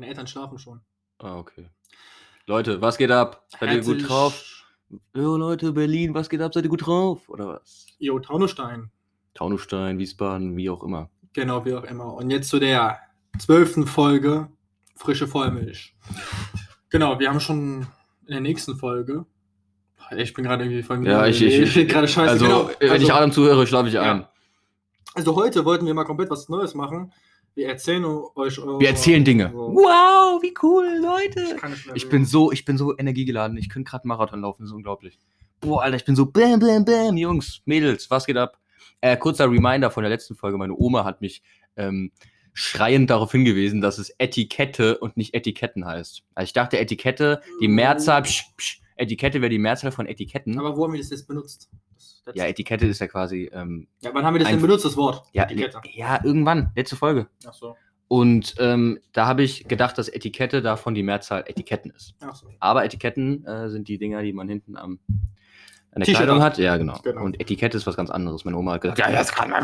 Deine Eltern schlafen schon. Ah, okay. Leute, was geht ab? Seid ihr gut Herzlich- drauf? Jo, Leute, Berlin, was geht ab? Seid ihr gut drauf? Oder was? Jo, Taunusstein. Taunusstein, Wiesbaden, wie auch immer. Genau, wie auch immer. Und jetzt zu der zwölften Folge Frische Vollmilch. Genau, wir haben schon in der nächsten Folge. Ich bin gerade irgendwie voll Ja, ich, ich, ich, bin gerade scheiße. Also, genau. wenn ich Adam zuhöre, schlafe ich Ja. ein. also heute wollten wir mal komplett was Neues machen. Wir erzählen euch. eure- Wir erzählen Dinge. so- Wow, wie cool, Leute. Ich Ich bin so, ich bin so energiegeladen. Ich könnte gerade Marathon laufen, das ist unglaublich. Boah, Alter, ich bin so bam, bam, bam. Jungs, Mädels, was geht ab? Äh, kurzer Reminder von der letzten Folge. Meine Oma hat mich ähm, schreiend darauf hingewiesen, dass es Etikette und nicht Etiketten heißt. Also ich dachte Etikette, die Mehrzahl, psch, psch, Etikette wäre die Mehrzahl von Etiketten. Aber wo haben wir das jetzt benutzt? Das, das ja, Etikette ist ja quasi, ähm, ja, wann haben wir das denn benutzt, das Wort? ja, Etikette. ja, irgendwann, letzte Folge. Ach so. Und ähm, da habe ich gedacht, dass Etikette davon die Mehrzahl Etiketten ist. Ach so. Aber Etiketten äh, sind die Dinger, die man hinten am, an der T-Shirt Kleidung hat. Ja, genau. Genau. Und Etikette ist was ganz anderes. Meine Oma hat gesagt, ja, das kann man.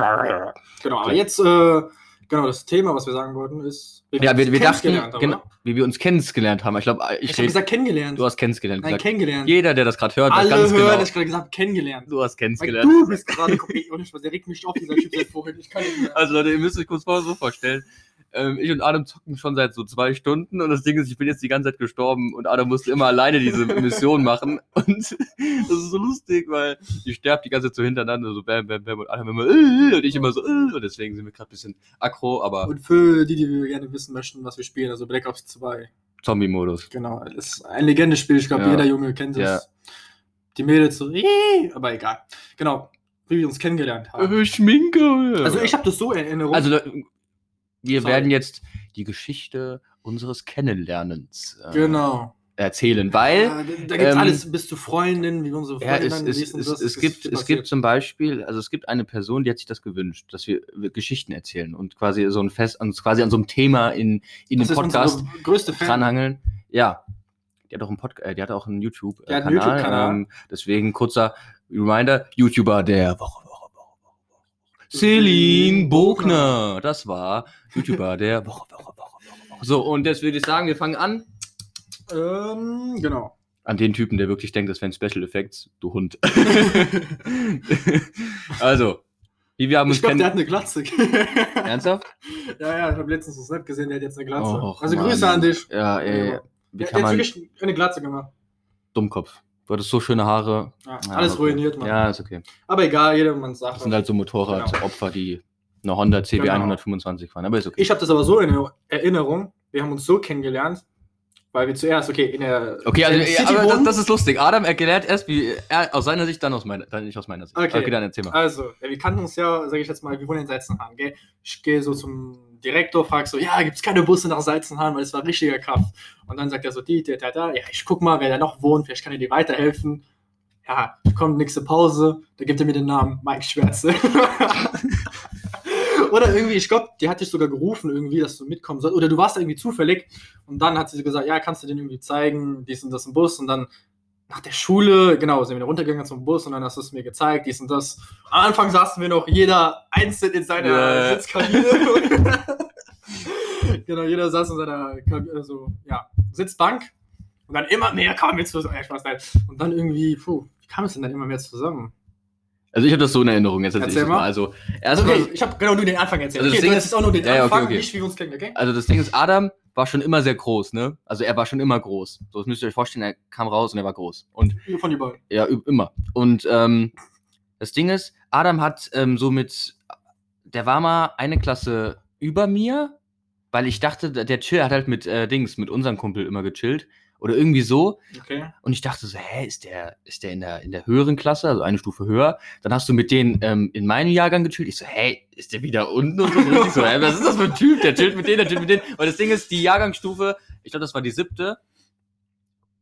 Genau, aber jetzt, äh, genau, das Thema, was wir sagen wollten, ist. wie Ja, wir, wir dachten, genau, wie wir uns kennengelernt haben. Ich glaube, ich, Ich, ich habe gesagt kennengelernt. du hast kennengelernt. Nein, gesagt. kennengelernt. Jeder, der das gerade hört, Alle ganz hören, genau. dass ich gerade gesagt kennengelernt. Du hast Weil kennengelernt. du bist gerade komplett ohne Spaß. Der regt mich auf, dieser Typ vorhin. Ich kann nicht mehr. Also Leute, ihr müsst euch kurz mal so vorstellen. Ähm, ich und Adam zocken schon seit so zwei Stunden und das Ding ist, ich bin jetzt die ganze Zeit gestorben und Adam musste immer alleine diese Mission machen und das ist so lustig, weil ich sterbe die ganze Zeit so hintereinander, so bam, bam, bam und Adam immer äh, und ich immer so äh, und deswegen sind wir gerade ein bisschen aggro, aber Und für die, die gerne wissen möchten, was wir spielen, also Black Ops 2. Zombie-Modus. Genau, das ist ein Legendespiel. Ich glaube, Ja. jeder Junge kennt es. Ja. Die Mädels so, aber egal. Genau, wie wir uns kennengelernt haben. Äh, Schminke. Also ich habe das so in Erinnerung. Also wir Sorry. werden jetzt die Geschichte unseres Kennenlernens äh, genau. erzählen, weil Ja, da gibt es ähm, alles bis zu Freundinnen, wie unsere Ja, Freundinnen es, es, es, das, es, gibt, es gibt zum Beispiel, also es gibt eine Person, die hat sich das gewünscht, dass wir Geschichten erzählen und quasi so ein Fest, uns quasi an so einem Thema in, in dem Podcast größte Fan. dranhangeln. Ja, die hat auch einen Podcast, äh, die hat auch einen YouTube-Kanal. YouTube-Kanal. ähm, deswegen kurzer Reminder: YouTuber der Woche. Celine Bogner, das war YouTuber der Woche, Woche, Woche, Woche, Woche. So, und jetzt würde ich sagen, wir fangen an. Ähm, genau. An den Typen, der wirklich denkt, das wären Special Effects, du Hund. also, wie wir haben uns Ich glaube, der kennen. hat eine Glatze. Ernsthaft? ja, ja, ich habe letztens das Snap gesehen, der hat jetzt eine Glatze. Och, also Mann. Grüße an dich. Ja, ey, Ja. wie Der, kann der hat man. wirklich eine Glatze gemacht. Dummkopf. Du hattest so schöne Haare. Ja, Ja, alles okay. ruiniert, man. Ja, ist okay. Aber egal, jedermanns Sache. Das sind halt so Motorradopfer, die eine Honda CB Genau. 125 fahren. Aber ist okay. Ich habe das aber so in Erinnerung, wir haben uns so kennengelernt, weil wir zuerst, okay, in der Okay, also der City aber das, das ist lustig. Adam erklärt erst, wie er aus seiner Sicht, dann aus meiner, dann nicht aus meiner Sicht. Okay. dann erzähl mal. Also, wir kannten uns ja, sage ich jetzt mal, wir wohnen in Salzenhahn, gell? Ich gehe so zum Direktor, frag so, ja, gibt's keine Busse nach Salzenhahn, weil es war richtiger Kraft. Und dann sagt er so, die, der, der, der, ja, ich guck mal, wer da noch wohnt, vielleicht kann er dir weiterhelfen. Ja, kommt nächste Pause, da gibt er mir den Namen Mike Schwärze. Oder irgendwie, ich glaube, die hat dich sogar gerufen, irgendwie, dass du mitkommen sollst. Oder du warst da irgendwie zufällig. Und dann hat sie gesagt, ja, kannst du den irgendwie zeigen, dies und das im Bus. Und dann nach der Schule, genau, sind wir wieder runtergegangen zum Bus und dann hast du es mir gezeigt, dies und das. Am Anfang saßen wir noch jeder einzeln in seiner Ja. Sitzkabine. genau, jeder saß in seiner also, ja, Sitzbank. Und dann immer mehr kamen wir zusammen. Nein. Und dann irgendwie, puh, wie kam es denn dann immer mehr zusammen? Also ich habe das so in Erinnerung. Jetzt erzähl das mal. mal. Also erstmal, Okay, ich habe genau nur den Anfang erzählt. Also das okay, Ding du ist- erzählst auch nur den Ja, ja, okay, Anfang, okay. nicht wie wir uns kennen, okay? also das Ding ist, Adam war schon immer sehr groß, ne? Also er war schon immer groß. So, das müsst ihr euch vorstellen, er kam raus und er war groß. Und Von beiden. Ja, immer. Und ähm, das Ding ist, Adam hat ähm, so mit, der war mal eine Klasse über mir, weil ich dachte, der der Chill hat halt mit äh, Dings, mit unserem Kumpel immer gechillt. Oder irgendwie so. Okay. Und ich dachte so, hä, ist der, ist der in der, in der höheren Klasse, also eine Stufe höher? Dann hast du mit denen ähm, in meinem Jahrgang gechillt. Ich so, hey, ist der wieder unten? Und so, so, hä, was ist das für ein Typ? Der chillt mit denen, der chillt mit denen. Und das Ding ist, die Jahrgangsstufe, ich glaube, das war die siebte.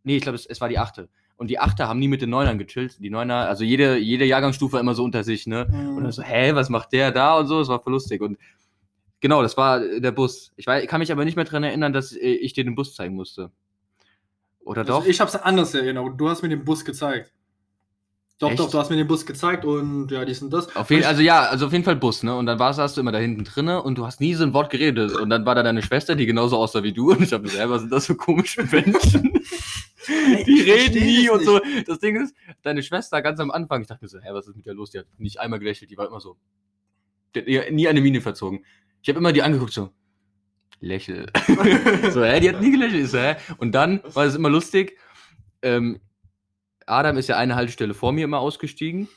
Nee, ich glaube, es, es war die achte. Und die Achter haben nie mit den Neunern gechillt. Die Neuner, also jede, jede Jahrgangsstufe immer so unter sich, ne? Und dann so, hä, was macht der da und so? Es war voll lustig. Und genau, das war der Bus. Ich weiß, kann mich aber nicht mehr dran erinnern, dass äh, ich dir den Bus zeigen musste. Oder Also doch? ich hab's anders in Erinnerung. Du hast mir den Bus gezeigt. Doch, Echt? doch, du hast mir den Bus gezeigt und ja, dies und das. Auf jeden, also ja, also auf jeden Fall Bus, ne? Und dann war, saßt du immer da hinten drinne und du hast nie so ein Wort geredet. Und dann war da deine Schwester, die genauso aussah wie du. Und ich hab mir gesagt, was sind das für komische Menschen? die reden nie und so. Das Ding ist, deine Schwester ganz am Anfang, ich dachte mir so, hä, was ist mit der los? Die hat nicht einmal gelächelt, die war immer so. Die hat nie- nie eine Miene verzogen. Ich habe immer die angeguckt, so, lächel. so, hä, die hat nie gelächelt. So, hä? Und dann war es immer lustig. Ähm, Adam ist ja eine Haltestelle vor mir immer ausgestiegen.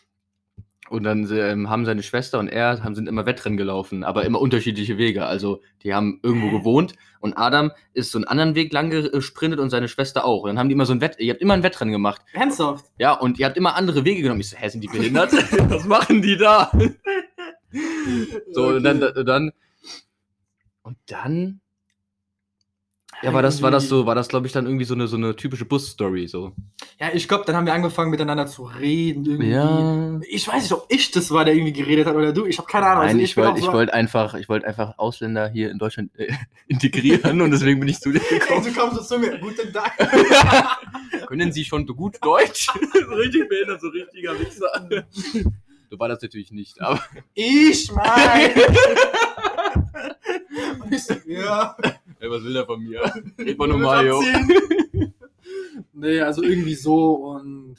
Und dann ähm, haben seine Schwester und er haben, sind immer Wettrennen gelaufen, aber immer unterschiedliche Wege. Also die haben irgendwo gewohnt und Adam ist so einen anderen Weg lang gesprintet und seine Schwester auch. Und dann haben die immer so ein Wett, ihr habt immer ein Wettrennen gemacht. Ernsthaft? Ja, und ihr habt immer andere Wege genommen. Ich so, hä, sind die behindert? Was machen die da? so, und dann, und dann, und dann, ja, war das, war das so, war das, glaube ich, dann irgendwie so eine, so eine typische Bus-Story, so. Ja, ich glaube, dann haben wir angefangen miteinander zu reden. Irgendwie. Ja. Ich weiß nicht, ob ich das war, der irgendwie geredet hat oder du. Ich habe keine Ahnung. Nein, Also ich bin wollte ich so- wollt einfach, ich wollte einfach Ausländer hier in Deutschland äh, integrieren und deswegen bin ich zu dir Ey, gekommen. du kommst so zu mir. Guten Tag. Können Sie schon gut Deutsch? so richtig behindert, so richtiger Wichser. Du war das natürlich nicht, aber. Ich mein. Und ich so, ja. Ey, was will der von mir? Red mal Nur normal, yo. Nee, also irgendwie so und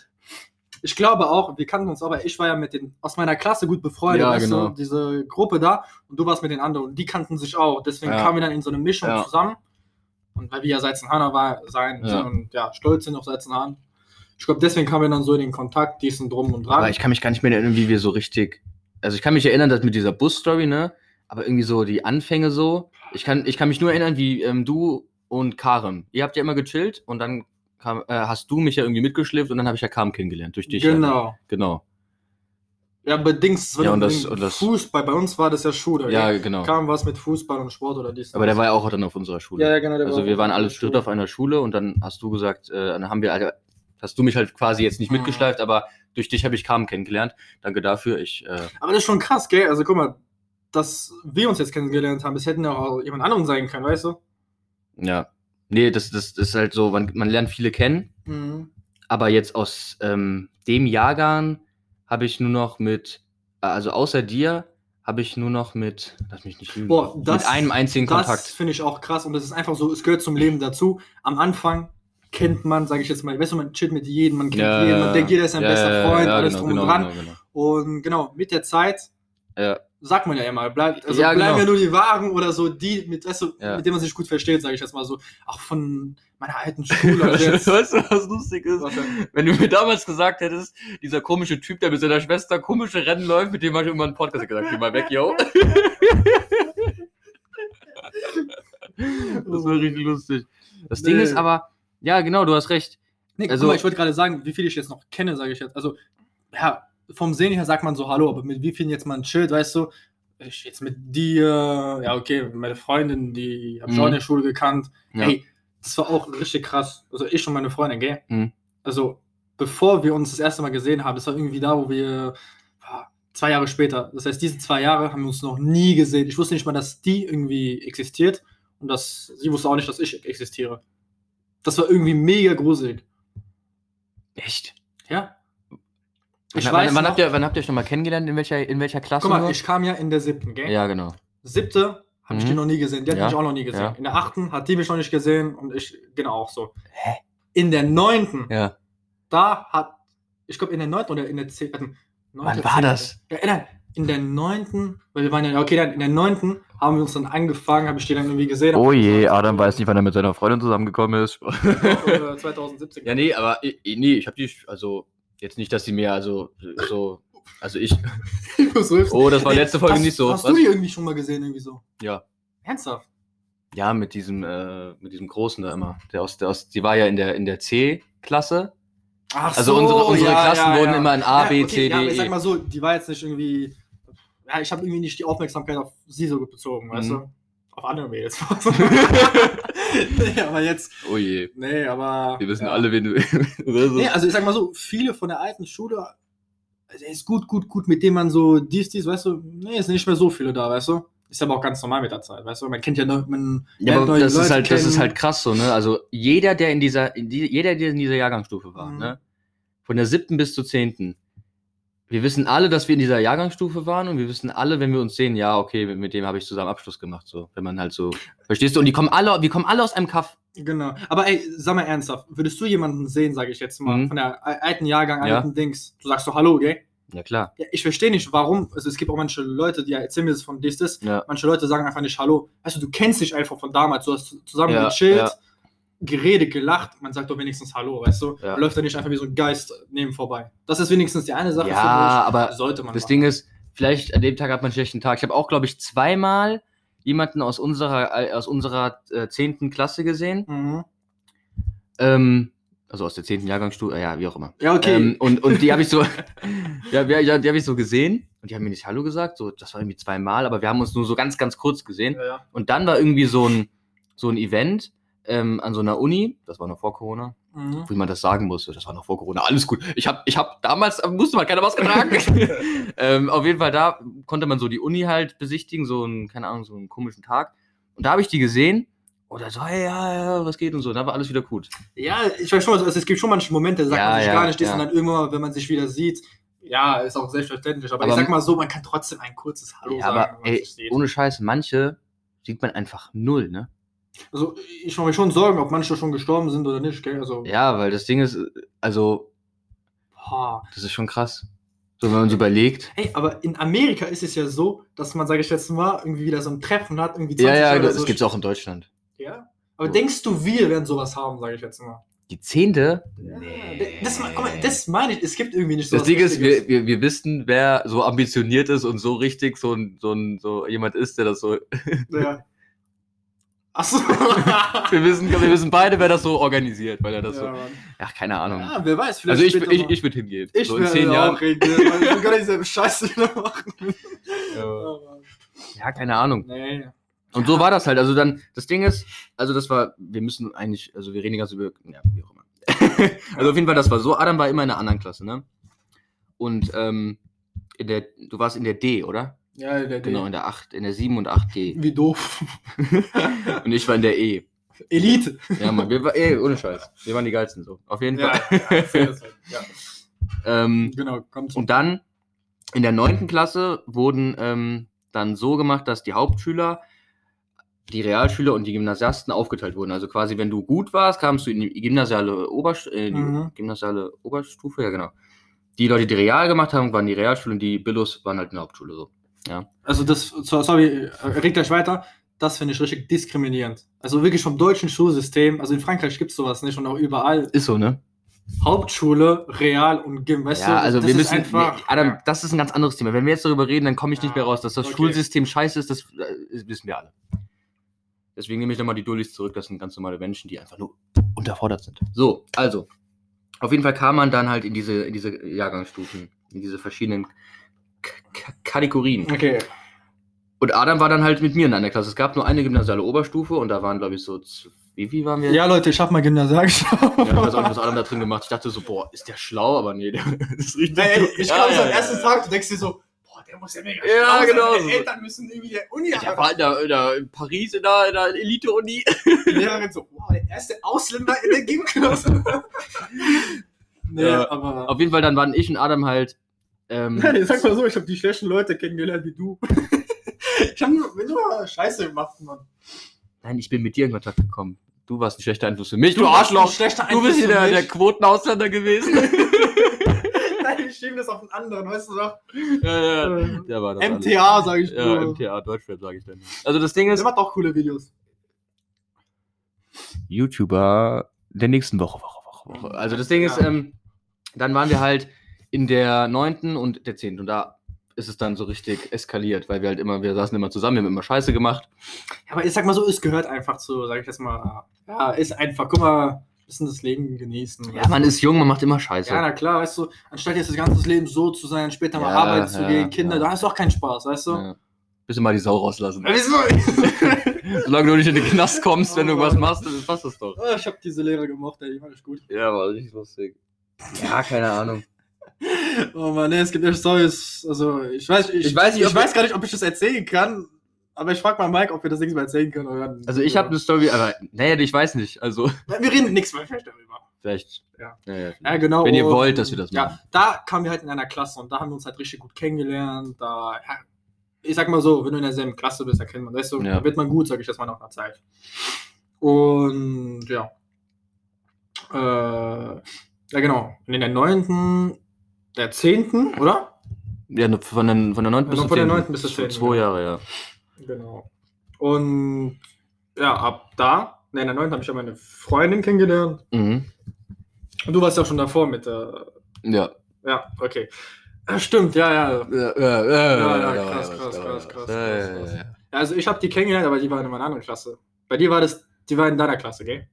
ich glaube auch, wir kannten uns aber, ich war ja mit den aus meiner Klasse gut befreundet, Ja, weißt genau. du, diese Gruppe da und du warst mit den anderen und die kannten sich auch, deswegen Ja. kamen wir dann in so eine Mischung Ja. zusammen und weil wir ja Seizenhahner war, sein Ja. und ja, stolz sind auf Seizenhahn. Ich glaube, deswegen kamen wir dann so in den Kontakt, diesen drum und dran. Aber ich kann mich gar nicht mehr erinnern, wie wir so richtig. Also ich kann mich erinnern, dass mit dieser Bus-Story, ne? Aber irgendwie so die Anfänge so. Ich kann, ich kann mich nur erinnern, wie ähm, du und Karim. Ihr habt ja immer gechillt und dann kam, äh, hast du mich ja irgendwie mitgeschliffen und dann habe ich ja Karim kennengelernt durch dich. genau. Genau. Ja, aber Dings, Ja, und das- und das- Fußball, bei uns war das ja Schule. Ja, gell? genau. Kam was mit Fußball und Sport oder dies. Aber der war ja auch dann auf unserer Schule. ja, ja, genau. also war wir waren alle. Schritt auf einer Schule und dann hast du gesagt, äh, dann haben wir, also, hast du mich halt quasi jetzt nicht Mhm. mitgeschleift, aber durch dich habe ich Karim kennengelernt. Danke dafür. Ich, äh, Aber das ist schon krass, gell? Also guck mal, dass wir uns jetzt kennengelernt haben, es hätten ja auch jemand anderen sein können, weißt du? ja. Nee, das, das, das ist halt so, man, man lernt viele kennen, aber jetzt aus ähm, dem Jahrgang habe ich nur noch mit, also außer dir, habe ich nur noch mit, lass mich nicht lügen, Boah, das- mit einem einzigen Das Kontakt. finde ich auch krass und das ist einfach so, es gehört zum Leben dazu. Am Anfang kennt man, sage ich jetzt mal, weißt du, man chillt mit jedem, man kennt Ja, jeden, man denkt, jeder ist sein ja, bester Freund, ja, alles genau, drum genau, und dran. Genau, genau. Und genau, mit der Zeit Ja, sagt man ja immer, bleibt, also Ja, bleiben genau. ja nur die Wahren oder so, die, mit, weißt du, Ja. mit denen man sich gut versteht, sage ich jetzt mal so. Auch von meiner alten Schule. Weißt du, was lustig ist? was? Wenn du mir damals gesagt hättest, dieser komische Typ, der mit seiner Schwester komische Rennen läuft, mit dem habe ich irgendwann einen Podcast gesagt, geh mal weg, yo. das war richtig lustig. Das Ding Nee. ist aber, ja, genau, du hast recht. Nee, Also- mal, ich wollte gerade sagen, wie viele ich jetzt noch kenne, sage ich jetzt. Also, ja, vom Sehen her sagt man so Hallo, aber mit wie vielen jetzt man chillt, weißt du? Ich jetzt mit dir, ja, okay, meine Freundin, die habe ich Mhm. auch in der Schule gekannt. Ja. Ey, das war auch richtig krass. Also, ich und meine Freundin, gell? Mhm. Also, bevor wir uns das erste Mal gesehen haben, das war irgendwie da, wo wir zwei Jahre später, das heißt, diese zwei Jahre haben wir uns noch nie gesehen. Ich wusste nicht mal, dass die irgendwie existiert und dass sie wusste auch nicht, dass ich existiere. Das war irgendwie mega gruselig. Echt? Ja. Ich Ich wann, weiß wann, noch, habt ihr, wann habt ihr schon mal kennengelernt? In welcher, in welcher Klasse? guck mal, nur? ich kam ja in der siebten, gell? ja, genau. Siebte habe ich Mhm. die noch nie gesehen. Die hat Ja. mich auch noch nie gesehen. Ja. In der achten hat die mich noch nicht gesehen und ich genau auch so. Hä? In der neunten, Ja. da hat, ich glaube in der neunten oder in der zehnten. Wann war das? Ja, nein, in der neunten, weil wir waren ja, okay, dann in der neunten haben wir uns dann angefangen, habe ich die dann irgendwie gesehen. Oh je, Adam weiß nicht, wann er mit seiner Freundin zusammengekommen ist. Oder 2017. ja, nee, aber ich- ich- nee, ich habe die, also, jetzt nicht, dass sie mir, also, so, also ich, Ich muss rülpsen. oh, das war letzte Folge hast, nicht so. Hast Was? du die irgendwie schon mal gesehen, irgendwie so? Ja. Ernsthaft? Ja, mit diesem, äh, mit diesem Großen da immer. Der aus, der aus, die war ja in der, in der C-Klasse. Ach Also unsere, unsere Klassen wurden immer in A, Ja, B, okay, C, ja, D, aber ich sag E. mal so, die war jetzt nicht irgendwie. Ja, ich habe irgendwie nicht die Aufmerksamkeit auf sie so bezogen, weißt Mhm. du? Auf andere Mädels. nee, aber jetzt. Oh je. Nee, aber. Wir wissen ja. alle, wen du. Nee, also ich sag mal so, viele von der alten Schule. Also ist gut, gut, gut, mit dem man so dies, dies, weißt du, nee, es sind nicht mehr so viele da, weißt du? Ist aber auch ganz normal mit der Zeit, weißt du? Man kennt ja, neu- man Ja, aber das ist Leute halt, das ist kennen. halt krass so, ne? Also jeder, der in dieser, in die, jeder, der in dieser Jahrgangsstufe war, Mhm. ne? Von der siebten bis zur zehnten, wir wissen alle, dass wir in dieser Jahrgangsstufe waren und wir wissen alle, wenn wir uns sehen, ja, okay, mit, mit dem habe ich zusammen Abschluss gemacht, so, wenn man halt so, verstehst du? Und die kommen alle, wir kommen alle aus einem Kaff. Genau. Aber ey, sag mal ernsthaft, würdest du jemanden sehen, sage ich jetzt mal, Mhm. von der al- alten Jahrgang, Ja. alten Dings, du sagst doch Hallo, gell? Ja, klar. Ja, ich verstehe nicht, warum. Also es gibt auch manche Leute, die erzählen mir das von dies, das. Ja. Manche Leute sagen einfach nicht Hallo. Weißt du, du kennst dich einfach von damals. Du hast zusammen Ja, gechillt, geredet, gelacht. Man sagt doch wenigstens Hallo, weißt du? Ja. Man läuft da nicht einfach wie so ein Geist neben vorbei. Das ist wenigstens die eine Sache. Ja, aber sollte man Das machen. Ding ist, vielleicht an dem Tag hat man einen schlechten Tag. Ich habe auch, glaube ich, zweimal jemanden aus unserer, äh, aus unserer äh, 10. Klasse gesehen. Mhm. Ähm, also aus der 10. Jahrgangsstufe, äh, ja, wie auch immer. Ja, okay. Ähm, und, und die habe ich so, ja, ja, ja, die habe ich so gesehen und die haben mir nicht Hallo gesagt. So, das war irgendwie zweimal, aber wir haben uns nur so ganz, ganz kurz gesehen. ja, ja. Und dann war irgendwie so ein, so ein Event ähm, an so einer Uni, das war noch vor Corona, Mhm. wie man das sagen musste. Das war noch vor Corona. Alles gut. Ich habe ich hab damals, äh, musste man keine Maske tragen. ähm, auf jeden Fall, da konnte man so die Uni halt besichtigen, so einen, keine Ahnung, so einen komischen Tag. Und da habe ich die gesehen. Und da so, hey, ja, ja, was geht und so. Da war alles wieder gut. Ja, ich weiß schon, also es gibt schon manche Momente, da sagt Ja, man sich ja, gar nicht, ja. und dann irgendwann, wenn man sich wieder sieht, ja, ist auch selbstverständlich. Aber, Aber- ich sag mal so, man kann trotzdem ein kurzes Hallo ja, sagen, aber ey, ohne Scheiß, manche sieht man einfach null, ne? Also ich mache mir schon Sorgen, ob manche schon gestorben sind oder nicht, gell? Also, Ja, weil das Ding ist, also, boah. das ist schon krass. So, wenn man so überlegt. Hey, aber in Amerika ist es ja so, dass man, sage ich jetzt mal, irgendwie wieder so ein Treffen hat, irgendwie Ja, ja, oder das so. gibt's auch in Deutschland. Ja? Aber denkst du, wir werden sowas haben, sage ich jetzt mal? Die zehnte? Das, guck mal, das meine ich, es gibt irgendwie nicht so Das Ding ist, wir, wir, wir wissen, wer so ambitioniert ist und so richtig so ein, so ein so jemand ist, der das so. Ja. Achso. Wir wissen, wir wissen beide, wer das so organisiert, weil er das ja, so. Mann. Ach, keine Ahnung. ja, wer weiß, also ich, ich, mal. ich würde hingehen. Ich so in zehn auch Jahren. reden, weil ich will gar nicht dieselbe Scheiße wieder machen. Ja. Ja, keine Ahnung. nee. Und so war das halt. Also dann, das Ding ist, also das war, wir müssen eigentlich, also wir reden die ganze über, ja, wie auch immer. also auf jeden Fall, das war so. Adam war immer in einer anderen Klasse, ne? Und ähm, in der, du warst in der D, oder? Ja, der Genau, D. in der 8, in der 7 und 8G. Wie doof. und ich war in der E. Elite. Ja, Mann, wir war, ey, ohne Scheiß. Wir waren die geilsten so. Auf jeden Ja, Fall. ja, ja. ähm, Genau, kommt und dann in der 9. Klasse wurden ähm, dann so gemacht, dass die Hauptschüler, die Realschüler und die Gymnasiasten aufgeteilt wurden. Also quasi, wenn du gut warst, kamst du in die gymnasiale, Oberst äh, Mhm. gymnasiale Oberstufe, ja genau. Die Leute, die Real gemacht haben, waren die Realschule und die Billos waren halt in der Hauptschule so. Also das, so- sorry, äh, red gleich weiter. Das finde ich richtig diskriminierend. Also wirklich vom deutschen Schulsystem, also in Frankreich gibt es sowas nicht und auch überall. Ist so, ne? Hauptschule, Real und Gym, weißt du? ja, das- also das wir ist müssen, einfach. nee, Adam, ja. das ist ein ganz anderes Thema. Wenn wir jetzt darüber reden, dann komme ich nicht Ja, mehr raus. Dass das okay. Schulsystem scheiße ist, das äh, wissen wir alle. Deswegen nehme ich nochmal die Dullis zurück. Das sind ganz normale Menschen, die einfach nur unterfordert sind. So, also. Auf jeden Fall kam man dann halt in diese, in diese Jahrgangsstufen, in diese verschiedenen K Kategorien. Okay. Und Adam war dann halt mit mir in einer Klasse. Es gab nur eine gymnasiale Oberstufe und da waren, glaube ich, so, wie, wie waren wir? Ja, Leute, ich habe mal Gymnasial geschaut. Ja, ich weiß auch nicht, was Adam da drin gemacht. Ich dachte so, boah, ist der schlau? Aber nee, der ist richtig. Ey, dumm. ich Ja, glaube, ja, so am ja, ersten ja. Tag, du denkst dir so, boah, der muss ja mega Ja, schlau sein, genau meine so. Eltern müssen irgendwie der Uni Der war in, der, in, der, in Paris in der, der Elite-Uni. Die Lehrerin so, boah, der erste Ausländer in der Gymklasse. nee, Ja. aber. Auf jeden Fall, dann waren ich und Adam halt. Ähm, Nein, sag mal so, ich habe die schlechten Leute kennengelernt wie du. ich habe nur, nur Scheiße gemacht, Mann. nein, ich bin mit dir in Kontakt gekommen. Du warst ein schlechter Einfluss für mich, du, warst Arschloch. Du bist hier der, der Quotenausländer gewesen. Nein, ich schiebe das auf den anderen, weißt du doch? ja, ja. Äh, Der war das. MTA, sag ich Ja, nur. MTA, Deutschrap, sage ich dann. Also das Ding Der ist, macht auch coole Videos. YouTuber der nächsten Woche, Woche, Woche, Woche. Also das Ding ist, Ja. ähm, dann waren wir halt in der neunten und der zehnten und da ist es dann so richtig eskaliert, weil wir halt immer, wir saßen immer zusammen, wir haben immer Scheiße gemacht. Ja, aber ich sag mal so, es gehört einfach zu, sag ich jetzt mal. Ja, ist einfach, guck mal, ein bisschen das Leben genießen. Ja, man ist jung, man macht immer Scheiße. Ja, na klar, weißt du, anstatt jetzt das ganze Leben so zu sein, später mal Ja, arbeiten zu ja, gehen, Kinder, ja. da hast du auch keinen Spaß, weißt du? Ja. Bisschen mal die Sau rauslassen. Solange du nicht in den Knast kommst, wenn du Oh was machst, dann passt das doch. Ah, ich hab diese Lehrer gemocht, ey, die fand ich gut. Ja, war richtig lustig. Ja, keine Ahnung. Oh Mann, nee, es gibt echt Stories, also ich weiß, ich, Ich weiß nicht, ich weiß gar nicht, ob ich das erzählen kann, aber ich frag mal Mike, ob wir das nächstes Mal erzählen können. Oder Also ich habe eine Story, aber naja, ich weiß nicht. Also Wir reden nichts mehr vielleicht darüber. Vielleicht. Ja. Ja, ja. Ja, genau. Wenn ihr und, wollt, dass wir das Ja, machen. da kamen wir halt in einer Klasse und da haben wir uns halt richtig gut kennengelernt. Da, ja, ich sag mal so, wenn du in derselben Klasse bist, da kennt man das so, Ja. da wird man gut, sag ich das mal nach einer Zeit. Und ja. Äh, ja, genau. Und in der 9., der 10., oder? Ja, ne, von, den, von der 9. Ja, bis zur von der 10. 9. bis zur 10., Zwei ja. Jahre, ja. Genau. Und ja, ab da, ne, in der 9. habe ich ja meine Freundin kennengelernt. Mhm. Und du warst ja schon davor mit der. Ja. Ja, okay. Ja, stimmt, ja, ja. Ja, ja, ja, ja, krass, krass, krass, krass. ja. Also ich habe die kennengelernt, aber die waren in meiner anderen Klasse. Bei dir war das, die war in deiner Klasse, gell?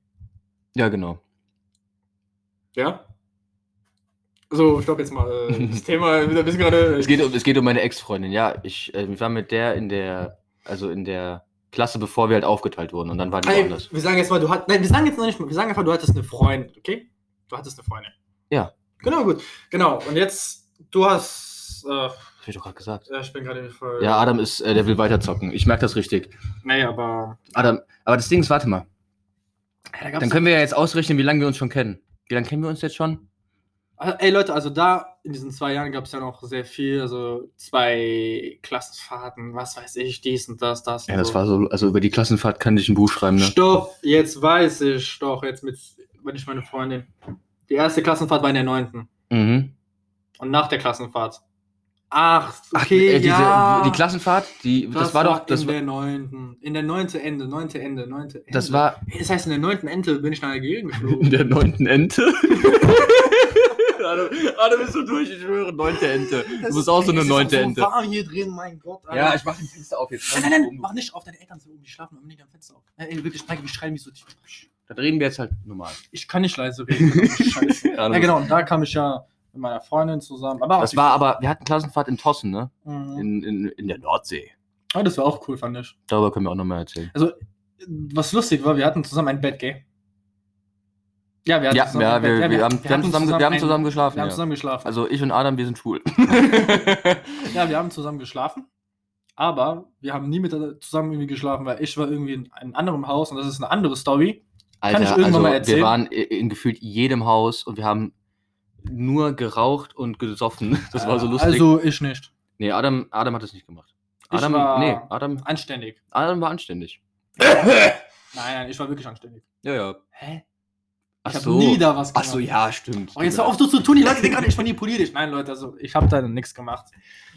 Ja, genau. Ja? So, stopp jetzt mal. äh, Das Thema, wir sind gerade. Es geht, um, es geht um meine Ex-Freundin, ja. Ich, äh, ich war mit der in der, also in der Klasse, bevor wir halt aufgeteilt wurden. Und dann war die Ey, woanders. wir sagen jetzt mal, du hattest. Nein, wir sagen jetzt noch nicht mal, wir sagen einfach, du hattest eine Freundin, okay? Du hattest eine Freundin. Ja. Genau, gut. Genau. Und jetzt, du hast. Äh, Das hab ich doch gerade gesagt. ja, ich bin gerade voll. Ja, Adam ist, äh, der will weiterzocken. Ich merke das richtig. Nee, aber. Adam, aber das Ding ist, warte mal. Ja, da Dann können wir ja jetzt ausrechnen, wie lange wir uns schon kennen. Wie lange kennen wir uns jetzt schon? Also, Ey Leute, also da in diesen zwei Jahren gab es ja noch sehr viel, also zwei Klassenfahrten, was weiß ich, dies und das, das. Ja, und das so. war so, also über die Klassenfahrt kann ich ein Buch schreiben, ne? Stopp, jetzt weiß ich doch, jetzt mit, wenn ich meine Freundin. Die erste Klassenfahrt war in der neunten Mhm. und nach der Klassenfahrt. Ach, Ach, okay, äh, diese, ja. die Klassenfahrt, die, das, war doch, das in war, der neunten, in der neunte Ende, neunte Ende, neunte Ende. das war das heißt, in der neunten Ende bin ich nach Algerien in geflogen. der neunten Ente. Adam, Adam ist so durch, ich schwöre, neunte Ente. Du bist auch so eine neunte so Ente. warm hier drin, mein Gott. Alter. Ja, ich mach den Fenster auf jetzt. Nein, nein, nein, mach nicht auf, deine Eltern sind oben, die schlafen nicht am Fenster auf. Ey, wirklich, Mike, wir schreien wie so. Dann reden wir jetzt halt normal. Ich kann nicht leise reden. Scheiße. Ja, genau, und da kam ich ja mit meiner Freundin zusammen. Aber Das war aber, wir hatten Klassenfahrt in Tossen, ne? Mhm. In, in, in der Nordsee. Oh, das war auch cool, fand ich. Darüber können wir auch nochmal erzählen. Also, was lustig war, wir hatten zusammen ein Bett, gell? Ja, wir Ja, zusammen ja wir, wir, haben, zusammen, wir haben ein- zusammen geschlafen. Wir haben zusammen geschlafen. Also ich und Adam, wir sind schwul. ja, wir haben zusammen geschlafen. Aber wir haben nie mit zusammen irgendwie geschlafen, weil ich war irgendwie in einem anderen Haus und das ist eine andere Story. Alter, ich irgendwann also mal erzählen? wir waren in gefühlt jedem Haus und wir haben nur geraucht und gesoffen. Das war so lustig. Also ich nicht. nee, Adam, Adam hat das nicht gemacht. Ich Adam, war- nee, Adam, Anständig. Adam war anständig. Nein, nein, ich war wirklich anständig. Ja, ja. Hä? Ach Ich habe so. nie da was Ach gemacht. so, ja, stimmt. Oh, jetzt hör auf so zu tun, die Leute denken gerade, ich manipuliere dich. Nein, Leute, also ich habe da nichts gemacht.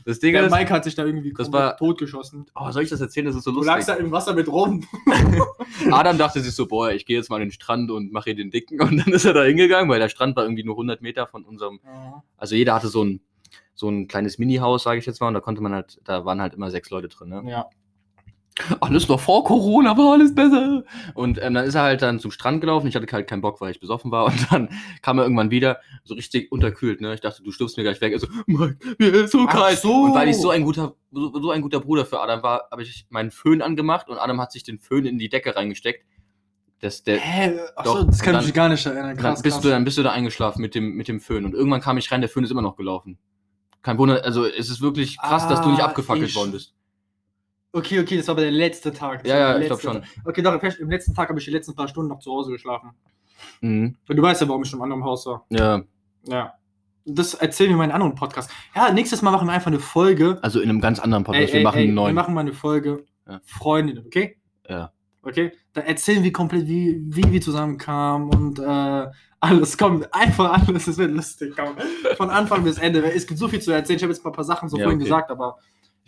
Das Ding Der ist, Mike hat sich da irgendwie das war- totgeschossen. oh, soll ich das erzählen? Das ist so Du lagst da lustig. im Wasser mit rum. Adam dachte sich so, boah, ich gehe jetzt mal an den Strand und mache hier den Dicken. Und dann ist er da hingegangen, weil der Strand war irgendwie nur 100 Meter von unserem Also jeder hatte so ein, so ein kleines Mini-Haus, sage ich jetzt mal, und da konnte man halt, da waren halt immer sechs Leute drin. Ne? Ja. Alles noch vor Corona war alles besser. Und ähm, dann ist er halt dann zum Strand gelaufen. Ich hatte halt keinen Bock, weil ich besoffen war. Und dann kam er irgendwann wieder, so richtig unterkühlt. Ne? Ich dachte, du stirbst mir gleich weg. Er so, Mike, mir ist so Ach kalt. so. Und weil ich so ein guter, so, so ein guter Bruder für Adam war, habe ich meinen Föhn angemacht und Adam hat sich den Föhn in die Decke reingesteckt. Das, der, Hä? Achso, Doch, das kann und ich mich gar nicht erinnern. und dann, Krass, bist krass. Du, dann bist du da eingeschlafen mit dem, mit dem Föhn. Und irgendwann kam ich rein, der Föhn ist immer noch gelaufen. Kein Wunder, also es ist wirklich krass, dass du nicht Ah, abgefackelt ich- worden bist. Okay, okay, das war aber der letzte Tag. Das Ja, ja, der ich glaub letzte schon. Tag. Okay, doch, im letzten Tag habe ich die letzten paar Stunden noch zu Hause geschlafen. Mhm. Und du weißt ja, warum ich schon im anderen Haus war. Ja, Ja. Das erzählen wir in meinen anderen Podcast. Ja, nächstes Mal machen wir einfach eine Folge. also in einem ganz anderen Podcast. Ey, wir ey, machen ey, einen Wir neuen. machen mal eine Folge. Ja. Freundinnen, okay? Ja. Okay? Da erzählen wir komplett, wie, wie wir zusammenkamen und äh, alles. Komm, einfach alles. Das wird lustig. Komm. Von Anfang bis Ende. Es gibt so viel zu erzählen. Ich habe jetzt mal ein paar Sachen so Ja, vorhin okay. gesagt, aber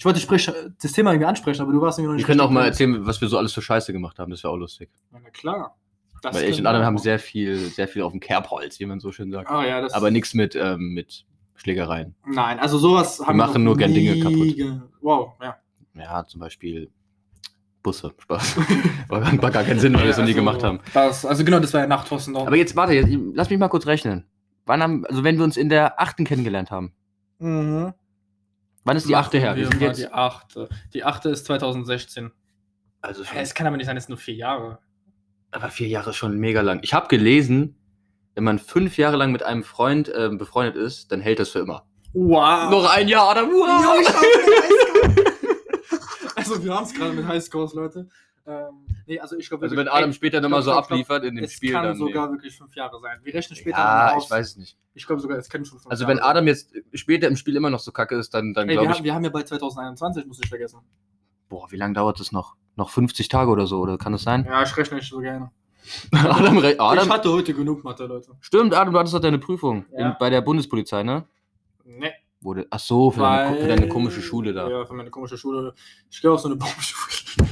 ich wollte sprich, das Thema irgendwie ansprechen, aber du warst irgendwie noch wir nicht. können auch mal erzählen, was wir so alles für Scheiße gemacht haben. Das wäre auch lustig. Ja, na klar. Das Weil ich und Adam wir haben sehr viel, sehr viel auf dem Kerbholz, wie man so schön sagt. Ah, ja, das Aber nichts mit, ähm, mit Schlägereien. Nein, also sowas haben machen noch nur gern Dinge kaputt. Wow, ja. Ja, zum Beispiel Busse. Spaß. war, gar keinen Sinn, weil wir es noch nie Also, gemacht haben. Das, also genau, das war ja nach Thorsten. Aber jetzt, warte, jetzt, lass mich mal kurz rechnen. Wann haben, also wenn wir uns in der achten kennengelernt haben, mhm. Wann ist die achte her? Wir Wir sind jetzt, die achte. Die achte ist 2016. also schon, Es kann aber nicht sein, es sind nur vier Jahre. aber vier Jahre ist schon mega lang. Ich habe gelesen, wenn man fünf Jahre lang mit einem Freund ähm, befreundet ist, dann hält das für immer. Wow. Noch ein Jahr. Ja, Wow. ich hab- Also wir haben es gerade mit Highscores, Leute. Ähm, nee, also ich glaube, Also wenn Adam später nochmal so abliefert in dem es Spiel, kann dann. sogar wirklich fünf Jahre sein. Wir rechnen nee. später Ja, aus. ich weiß es nicht. Ich glaube sogar, es können schon fünf Also Jahre wenn Adam jetzt später im Spiel immer noch so kacke ist, dann, dann glaube haben, ich. wir haben ja bald 2021, muss ich vergessen. Boah, wie lange dauert das noch? Noch 50 Tage oder so, oder kann das sein? Ja, ich rechne nicht so gerne. Adam, re- Ich Adam, hatte heute genug Mathe, Leute. stimmt, Adam, du hattest doch deine Prüfung Ja. in, bei der Bundespolizei, ne? Nee. Wurde, ach so, für, deine, weil- für deine komische Schule da. Ja, für meine komische Schule. Ich gehe auf so eine Baumschule.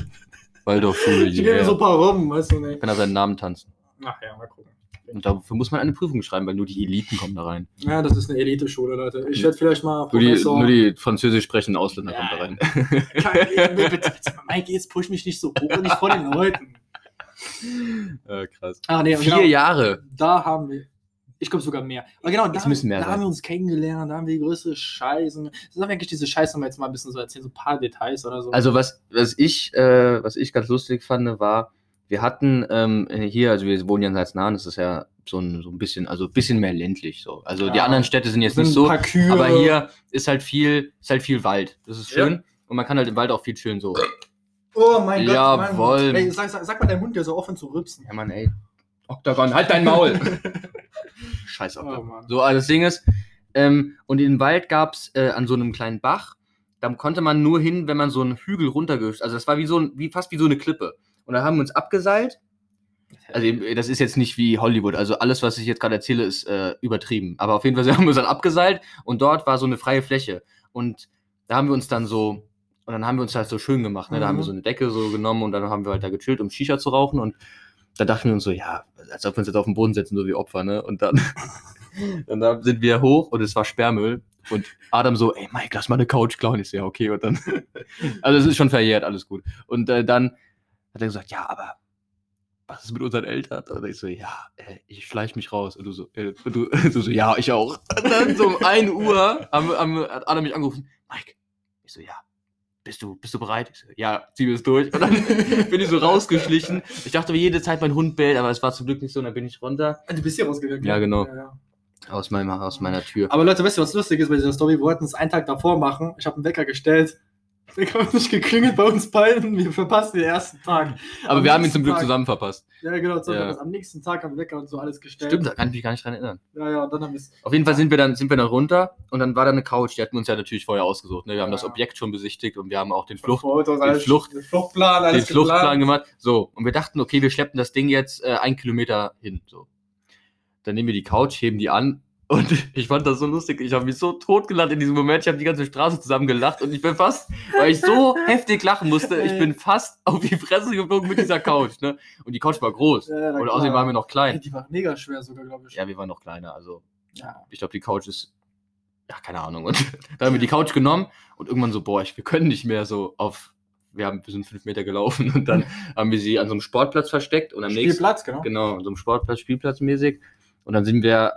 Waldorfschule, Ich gehe so ein paar rum, weißt du, ne? Kann er seinen Namen tanzen. Ach ja, mal gucken. Und dafür muss man eine Prüfung schreiben, weil nur die Eliten kommen da rein. Ja, das ist eine Elite-Schule, Leute. Ich werde vielleicht mal Nur die, Professor. nur die französisch sprechenden Ausländer Ja. kommen da rein. Kann- bitte, bitte, Mike, jetzt push mich nicht so hoch und nicht vor den Leuten. äh, krass. Ah, nee, Vier genau, Jahre. Da haben wir. Ich glaube sogar mehr. Aber genau, da, müssen mehr da sein. haben wir uns kennengelernt, da haben wir die größte Scheiße. Das haben wir eigentlich diese Scheiße mal jetzt mal ein bisschen so erzählen, so ein paar Details oder so. Also was, was ich, äh, was ich ganz lustig fand, war, wir hatten ähm, hier, also wir wohnen ja in Salznahn, das ist ja so ein, so ein bisschen, also ein bisschen mehr ländlich so. Also die Ja. anderen Städte sind jetzt Sind nicht so, aber hier ist halt viel, ist halt viel Wald. Das ist Ja. schön. Und man kann halt im Wald auch viel chillen so. Oh mein Gott. Jawohl. Ey, sag, sag, sag mal deinem Hund, der so offen zu rübsen. Ja, Mann, ey. Octagon, halt dein Maul. Scheiß Oh, Octagon. Mann. so, also das Ding ist, ähm, und im Wald gab es äh, an so einem kleinen Bach, da konnte man nur hin, wenn man so einen Hügel runtergewischt. Also das war wie so ein, wie fast wie so eine Klippe. Und da haben wir uns abgeseilt. Also eben, das ist jetzt nicht wie Hollywood. Also alles, was ich jetzt gerade erzähle, ist äh, übertrieben. Aber auf jeden Fall haben wir uns dann abgeseilt und dort war so eine freie Fläche. Und da haben wir uns dann so, und dann haben wir uns halt so schön gemacht. Ne? Da haben wir Mhm. so eine Decke so genommen und dann haben wir halt da gechillt, um Shisha zu rauchen. Und da dachten wir uns so, ja, als ob wir uns jetzt auf den Boden setzen, so wie Opfer, ne? Und dann, und dann sind wir hoch und es war Sperrmüll. Und Adam so, ey Mike, lass mal eine Couch klauen. Ich so, ja, okay. Und dann, also es ist schon verjährt, alles gut. Und äh, dann hat er gesagt, ja, aber was ist mit unseren Eltern? Und ich so, ja, äh, ich schleich mich raus. Und du so, äh, und du, du so, ja, ich auch. Und dann so um 1 Uhr haben, haben, hat Adam mich angerufen, Mike. Ich so, ja. Bist du, bist du bereit? So, ja, zieh wir es durch. Und dann bin ich so rausgeschlichen. Ich dachte wie jede Zeit, mein Hund bellt, aber es war zum Glück nicht so. Und dann bin ich runter Du bist hier rausgegangen. Ja, genau. Ja, ja. aus, meinem, aus meiner Tür. Aber Leute, wisst ihr, was lustig ist bei dieser Story? Wir wollten es einen Tag davor machen. Ich habe einen Wecker gestellt. Der hat nicht geklingelt bei uns beiden. Wir verpassen den ersten Tag. Aber am wir haben ihn zum Glück Tag- zusammen verpasst. Ja, genau. Ja. Am nächsten Tag haben wir Wecker und so alles gestellt. Stimmt, da kann ich mich gar nicht dran erinnern. Ja, ja, und dann haben wir. Auf jeden Fall sind wir dann, sind wir dann runter und dann war da eine Couch, die hatten wir uns ja natürlich vorher ausgesucht. Ne? Wir haben Ja. das Objekt schon besichtigt und wir haben auch den, Flucht, den Flucht- den Fluchtplan, den alles Fluchtplan geplant. gemacht. So, und wir dachten, okay, wir schleppen das Ding jetzt äh, einen Kilometer hin. So. Dann nehmen wir die Couch, heben die an und ich fand das so lustig. Ich habe mich so totgelacht in diesem Moment. Ich habe die ganze Straße zusammen gelacht und ich bin fast, weil ich so heftig lachen musste, ich bin fast auf die Fresse geflogen mit dieser Couch. Ne? Und die Couch war groß. Ja, ja, Und klar. außerdem waren wir noch klein. die war mega schwer sogar, glaube ich. Ja, wir waren noch kleiner. Also Ja. ich glaube, die Couch ist, ja, keine Ahnung. Und dann haben wir die Couch genommen und irgendwann so, boah, ich, wir können nicht mehr so auf, wir, haben, wir sind fünf Meter gelaufen und dann haben wir sie an so einem Sportplatz versteckt und am nächsten, Spielplatz, genau. genau, an so einem Sportplatz, Spielplatzmäßig. Und dann sind wir,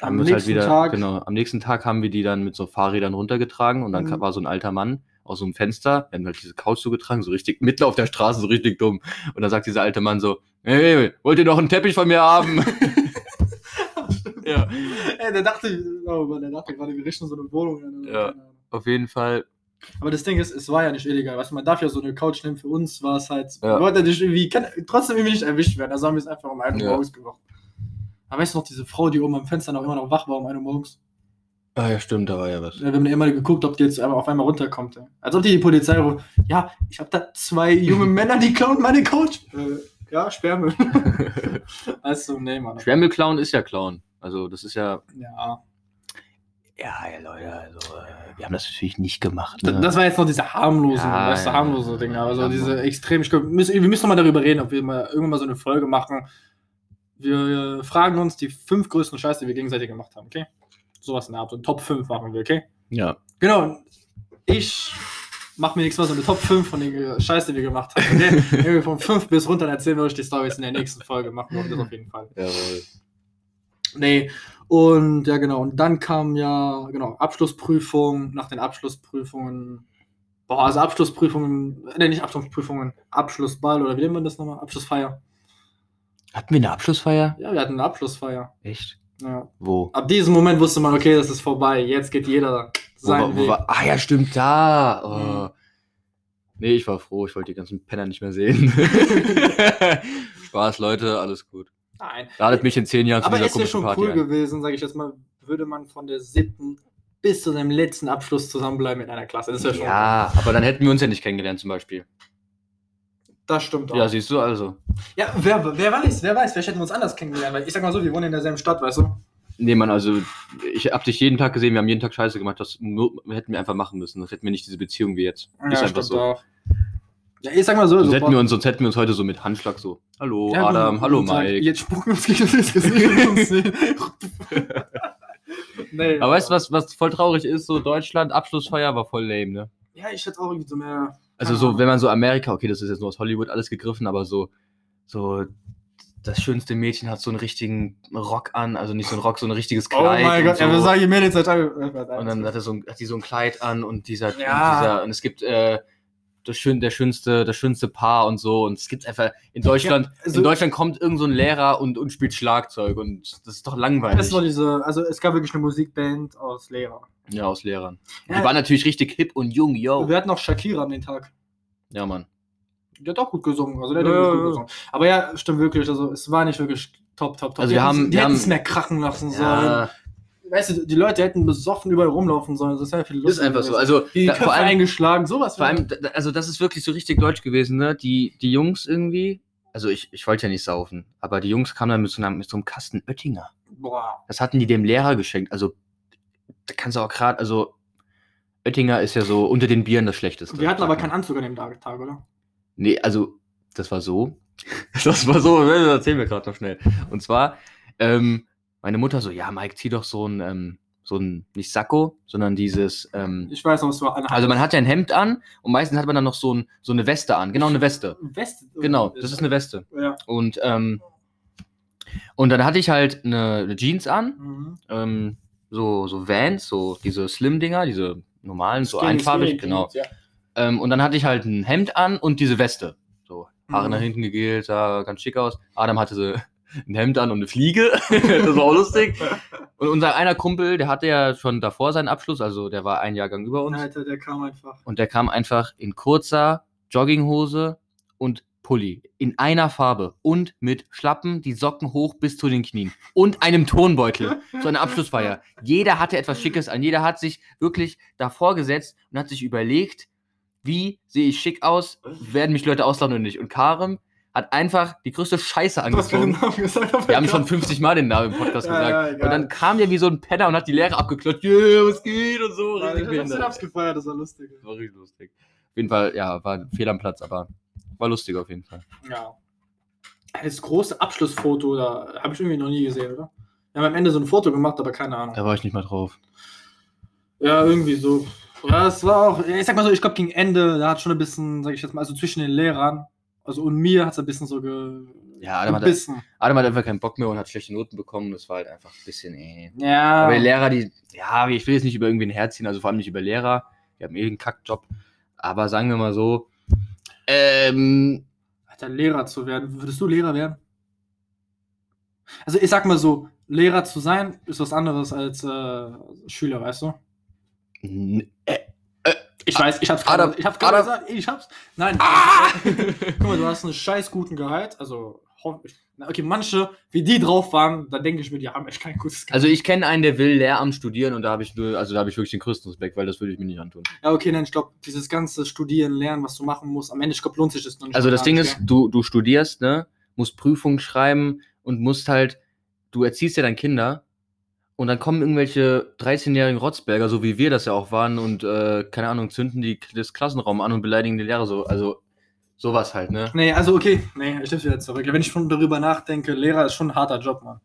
Am halt nächsten wieder, Tag- genau, am nächsten Tag haben wir die dann mit so Fahrrädern runtergetragen und dann Mhm. war so ein alter Mann aus so einem Fenster, wir haben halt diese Couch so getragen, so richtig, mitten auf der Straße, so richtig dumm. Und dann sagt dieser alte Mann so, hey, wollt ihr noch einen Teppich von mir haben? ja. Ey, der dachte, oh Mann, der dachte gerade, wir richten so eine Wohnung an. Ja. Auf jeden Fall Aber das Ding ist, es war ja nicht illegal. Weißt du, man darf ja so eine Couch nehmen. Für uns war es halt, Ja. wir wollten nicht irgendwie, kann, trotzdem irgendwie nicht erwischt werden. Also haben wir es einfach um 1 Uhr Ja. morgens gemacht. Aber weißt du noch, diese Frau, die oben am Fenster noch immer noch wach war um 1 Uhr morgens? Ah ja, stimmt, da war ja was. Wir haben immer geguckt, ob die jetzt auf einmal runterkommt. Als ob die die Polizei ruft. Ja, ich habe da zwei junge Männer, die klauen meine Couch. Äh, ja, Sperrmüll. also, nee, Mann. Schwärmelclown ist ja Clown. Also das ist ja. Ja. Ja, ja Leute, also äh, wir haben das natürlich nicht gemacht. Ne? Das war jetzt noch diese harmlose, Ja, weißt du, ja, harmlose ja. Dinge. Aber so Ja, diese extrem. Wir müssen, wir müssen noch mal darüber reden, ob wir mal irgendwann mal so eine Folge machen. Wir äh, fragen uns die fünf größten Scheiße, die wir gegenseitig gemacht haben, okay? Sowas in der Art. So Top 5 machen wir, okay? ja. Genau. und Ich mache mir nichts mehr so eine Top 5 von den Scheiße, die wir gemacht haben, okay? Irgendwie von 5 bis runter, erzählen wir euch die Storys in der nächsten Folge. Machen wir das auf jeden Fall. Jawohl. Nee, und ja, genau. Und dann kam ja, genau, Abschlussprüfung. Nach den Abschlussprüfungen, boah, also Abschlussprüfungen, ne, nicht Abschlussprüfungen, Abschlussball oder wie nennt man das nochmal? Abschlussfeier. Hatten wir eine Abschlussfeier? Ja, wir hatten eine Abschlussfeier. Echt? Ja. Wo? Ab diesem Moment wusste man, okay, das ist vorbei. Jetzt geht jeder Wo, seinen war, wo Weg. war, ah ja, stimmt, da. Oh. Mhm. Nee, ich war froh, ich wollte die ganzen Penner nicht mehr sehen. Spaß, Leute, alles gut. Nein. Ladet mich in zehn Jahren zu Aber dieser ist ja komischen schon Party cool ein. gewesen, sage ich jetzt mal, würde man von der siebten bis zu seinem letzten Abschluss zusammenbleiben in einer Klasse. Das ist ja schon. Ja, aber dann hätten wir uns ja nicht kennengelernt zum Beispiel. Das stimmt auch. Ja, siehst du also. Ja, wer, wer weiß, wer weiß, vielleicht hätten wir uns anders kennengelernt. Weil ich sag mal so, wir wohnen in derselben Stadt, weißt du? Nee, Mann, also ich hab dich jeden Tag gesehen, wir haben jeden Tag Scheiße gemacht, das hätten wir einfach machen müssen. Das hätten wir nicht diese Beziehung wie jetzt. ist einfach so. auch. Ja, ich sag mal so. Sonst so hätten wir uns, sonst hätten wir uns heute so mit Handschlag so. Hallo Ja, Adam, hallo Mike. Jetzt spucken wir uns gegen das Gesicht nee, Aber weißt du, was, was voll traurig ist? So Deutschland, Abschlussfeier war voll lame, ne? Ja, ich hätte auch irgendwie so mehr. Also so, wenn man so Amerika, okay, das ist jetzt nur aus Hollywood alles gegriffen, aber so, so das schönste Mädchen hat so einen richtigen Rock an, also nicht so ein Rock, so ein richtiges Oh Kleid. mein und Gott, so. ja, wir sagen Mädels seit Und dann hat, er so ein, hat die so ein Kleid an und dieser, und Ja. dieser und es gibt äh, das schön, der schönste, das schönste Paar und so. Und es gibt einfach in Deutschland, also- in Deutschland kommt irgend so ein Lehrer und, und spielt Schlagzeug und das ist doch langweilig. Das war diese, also es gab wirklich eine Musikband aus Lehrer. ja, aus Lehrern. Ja. Die waren natürlich richtig hip und jung, yo. Wir hatten auch Shakira an den Tag. Ja, Mann. Die hat auch gut gesungen. Also der hat Ja, ja, gut ja. gesungen. Aber ja, stimmt wirklich. Also es war nicht wirklich top, top, top. Also die wir hätten's- haben- wir hätten es mehr krachen lassen sollen. Weißt du, die Leute hätten besoffen überall rumlaufen sollen. Das ist ja viel ist lustiger einfach so. gewesen. Also die da, Köpfe vor allem, eingeschlagen, sowas. vor allem, da- also das ist wirklich so richtig deutsch gewesen, ne? Die, die Jungs irgendwie, also ich, ich wollte ja nicht saufen, aber die Jungs kamen dann mit so, einer, mit so einem Kasten Oettinger. Boah. Das hatten die dem Lehrer geschenkt. Also, da kannst du auch gerade, also, Oettinger ist ja so unter den Bieren das Schlechteste. Wir hatten aber keinen. Anzug an dem Tag, Tag, oder? Nee, also, das war so. Das war so, das erzählen wir gerade noch schnell. Und zwar, ähm, meine Mutter so, ja, Mike, zieh doch so ein, ähm, so ein, nicht Sakko, sondern dieses, ähm, Ich weiß noch, was du anhattest. also man hat ja ein Hemd an und meistens hat man dann noch so, ein, so eine Weste an. Genau, eine Weste. West. Genau, das ist eine Weste. Ja. Und, ähm, und dann hatte ich halt eine, eine Jeans an Mhm. ähm, so, so Vans, so diese Slim-Dinger, diese normalen, so Skinny, einfarbig, skinny genau. Jeans, Ja. Ähm, und dann hatte ich halt ein Hemd an und diese Weste. So, Haare Mhm. nach hinten gegelt, sah ganz schick aus. Adam hatte so ein Hemd an und eine Fliege. das war auch lustig. Und unser einer Kumpel, der hatte ja schon davor seinen Abschluss, also der war ein Jahrgang über uns. Alter, der kam einfach. Und der kam einfach in kurzer Jogginghose und Pulli. In einer Farbe. Und mit Schlappen, die Socken hoch bis zu den Knien. Und einem Tonbeutel. So eine Abschlussfeier. Jeder hatte etwas Schickes an. Jeder hat sich wirklich davor gesetzt und hat sich überlegt, wie sehe ich schick aus? Werden mich Leute auslachen oder nicht? Und Karim hat einfach die größte Scheiße angezogen. Aber Wir haben schon 50 Mal den Namen im Podcast Ja, gesagt. ja, und dann kam der wie so ein Penner und hat die Lehrer abgeklatscht. Yeah, was geht? Und so. Ja, Richtig ich hab's gefeiert, das war lustig. Das war richtig lustig. Auf jeden Fall, ja, war ein Fehl am Platz, aber war lustig auf jeden Fall. Ja. Das große Abschlussfoto, da habe ich irgendwie noch nie gesehen, oder? Wir haben am Ende so ein Foto gemacht, aber keine Ahnung. Da war ich nicht mal drauf. Ja, irgendwie so. Ja, es war auch, ich sag mal so, ich glaube gegen Ende, da hat schon ein bisschen, sag ich jetzt mal, also zwischen den Lehrern, also und mir hat es ein bisschen so ge Ja, Adam hat. Adam hat einfach keinen Bock mehr und hat schlechte Noten bekommen. Das war halt einfach ein bisschen, äh. Ja. Aber die Lehrer, die, ja, ich will jetzt nicht über irgendwen herziehen, also vor allem nicht über Lehrer. Die haben eh einen Kackjob. Aber sagen wir mal so, ähm, Alter, Lehrer zu werden. Würdest du Lehrer werden? Also ich sag mal so, Lehrer zu sein ist was anderes als äh, Schüler, weißt du? n- äh, Ich weiß, ich hab's gerade ich hab's gerade gesagt, ich hab's. Nein. Ah! Guck mal, du hast einen scheiß guten Gehalt, also okay, manche, wie die drauf waren, da denke ich mir, die haben echt kein gutes Gehalt. also ich kenne einen, der will Lehramt studieren und da habe ich nur, also da habe ich wirklich den größten Respekt, weil das würde ich mir nicht antun. Ja, okay, nein, ich glaube, dieses ganze Studieren, Lernen, was du machen musst, am Ende, ich glaube, lohnt sich das noch nicht. Also das Ding ist, du, du studierst, ne, musst Prüfungen schreiben und musst halt, du erziehst ja dann Kinder und dann kommen irgendwelche 13-jährigen Rotzberger, so wie wir das ja auch waren und, äh, keine Ahnung, zünden die, das Klassenraum an und beleidigen die Lehrer so, also sowas halt, ne. Nee, also okay, nee, ich nehm's wieder zurück. Wenn ich schon darüber nachdenke, Lehrer ist schon ein harter Job, Mann.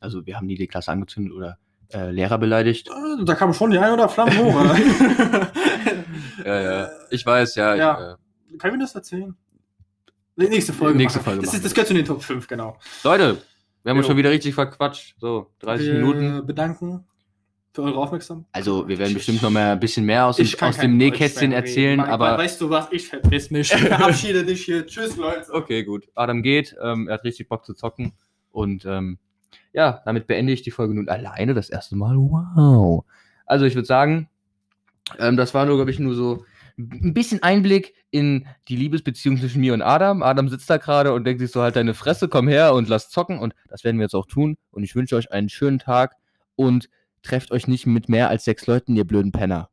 Also wir haben nie die Klasse angezündet oder äh, Lehrer beleidigt. Äh, Da kam schon die ein oder Flammen hoch, oder? Ja, ja. Ich weiß, ja. Ich, Ja. äh, Kann ich mir das erzählen? Nächste Folge. Nächste machen. Folge Das, machen ist, das gehört zu den Top 5, genau. Leute, wir haben uns Jo. schon wieder richtig verquatscht. So, 30 wir Minuten. bedanken für eure Aufmerksamkeit. Also wir werden bestimmt noch mal ein bisschen mehr aus dem, aus dem Nähkästchen erzählen. Mann, aber Weißt du was? Ich verpiss mich. Ich verabschiede dich hier. Tschüss, Leute. Okay, gut. Adam geht. Ähm, er hat richtig Bock zu zocken. Und ähm, ja, damit beende ich die Folge nun alleine. Das erste Mal. Wow. Also ich würde sagen, ähm, das war nur, glaube ich, nur so ein bisschen Einblick in die Liebesbeziehung zwischen mir und Adam. Adam sitzt da gerade und denkt sich so, halt deine Fresse, komm her und lass zocken. Und das werden wir jetzt auch tun. Und ich wünsche euch einen schönen Tag und trefft euch nicht mit mehr als sechs Leuten, ihr blöden Penner.